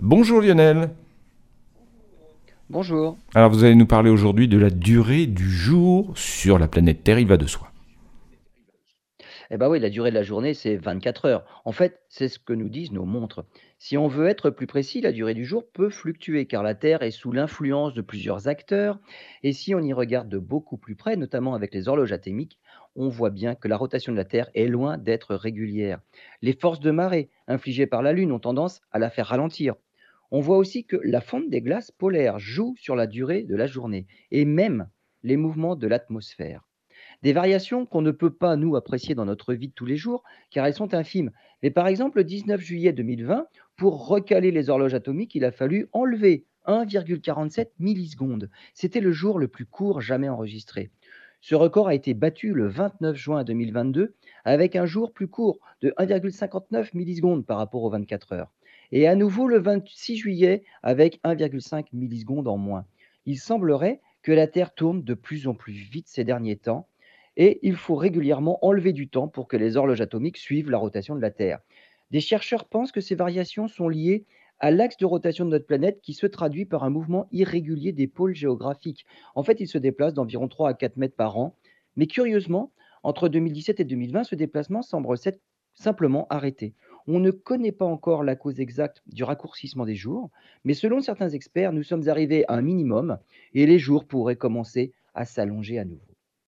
Bonjour Lionel. Bonjour. Alors vous allez nous parler aujourd'hui de la durée du jour sur la planète Terre, il va de soi. Eh ben oui, la durée de la journée, c'est 24 heures. En fait, c'est ce que nous disent nos montres. Si on veut être plus précis, la durée du jour peut fluctuer car la Terre est sous l'influence de plusieurs acteurs. Et si on y regarde de beaucoup plus près, notamment avec les horloges atomiques, on voit bien que la rotation de la Terre est loin d'être régulière. Les forces de marée infligées par la Lune ont tendance à la faire ralentir. On voit aussi que la fonte des glaces polaires joue sur la durée de la journée et même les mouvements de l'atmosphère. Des variations qu'on ne peut pas, nous, apprécier dans notre vie de tous les jours, car elles sont infimes. Mais par exemple, le 19 juillet 2020, pour recaler les horloges atomiques, il a fallu enlever 1,47 millisecondes. C'était le jour le plus court jamais enregistré. Ce record a été battu le 29 juin 2022 avec un jour plus court de 1,59 millisecondes par rapport aux 24 heures. Et à nouveau le 26 juillet avec 1,5 millisecondes en moins. Il semblerait que la Terre tourne de plus en plus vite ces derniers temps et il faut régulièrement enlever du temps pour que les horloges atomiques suivent la rotation de la Terre. Des chercheurs pensent que ces variations sont liées à l'axe de rotation de notre planète qui se traduit par un mouvement irrégulier des pôles géographiques. En fait, il se déplace d'environ 3 à 4 mètres par an, mais curieusement, entre 2017 et 2020, ce déplacement semble s'être simplement arrêté. On ne connaît pas encore la cause exacte du raccourcissement des jours, mais selon certains experts, nous sommes arrivés à un minimum et les jours pourraient commencer à s'allonger à nouveau.